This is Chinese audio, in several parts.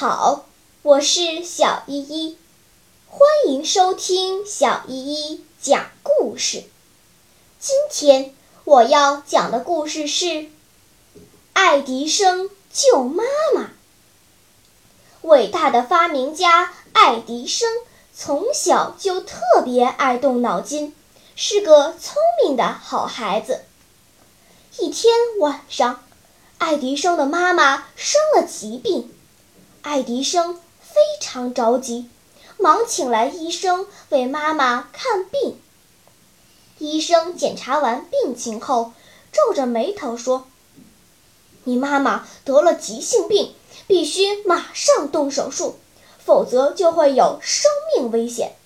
好我是小依依，欢迎收听小依依讲故事。今天我要讲的故事是爱迪生救妈妈。伟大的发明家爱迪生从小就特别爱动脑筋，是个聪明的好孩子。一天晚上，爱迪生的妈妈生了疾病，爱迪生。非常着急，忙请来医生为妈妈看病。医生检查完病情后，皱着眉头说：“你妈妈得了急性病，必须马上动手术，否则就会有生命危险。”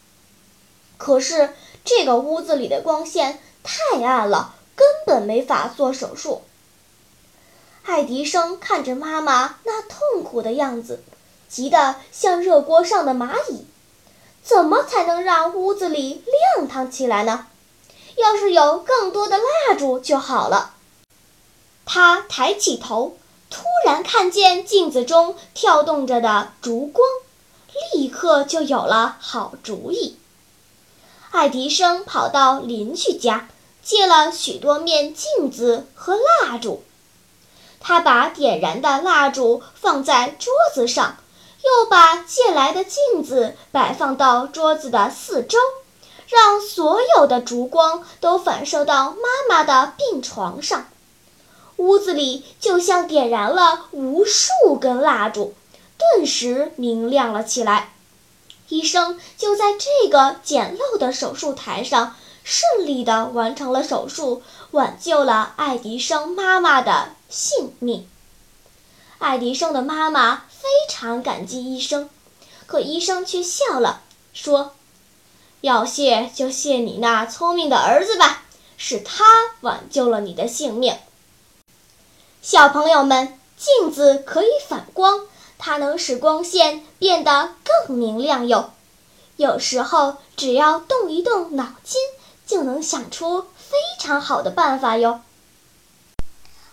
可是这个屋子里的光线太暗了，根本没法做手术。爱迪生看着妈妈那痛苦的样子。急得像热锅上的蚂蚁，怎么才能让屋子里亮堂起来呢？要是有更多的蜡烛就好了。他抬起头，突然看见镜子中跳动着的烛光，立刻就有了好主意。爱迪生跑到邻居家，借了许多面镜子和蜡烛。他把点燃的蜡烛放在桌子上。又把借来的镜子摆放到桌子的四周，让所有的烛光都反射到妈妈的病床上。屋子里就像点燃了无数根蜡烛，顿时明亮了起来。医生就在这个简陋的手术台上顺利地完成了手术，挽救了爱迪生妈妈的性命。爱迪生的妈妈非常感激医生，可医生却笑了，说：“要谢就谢你那聪明的儿子吧，是他挽救了你的性命。”小朋友们，镜子可以反光，它能使光线变得更明亮哟。有时候只要动一动脑筋，就能想出非常好的办法哟。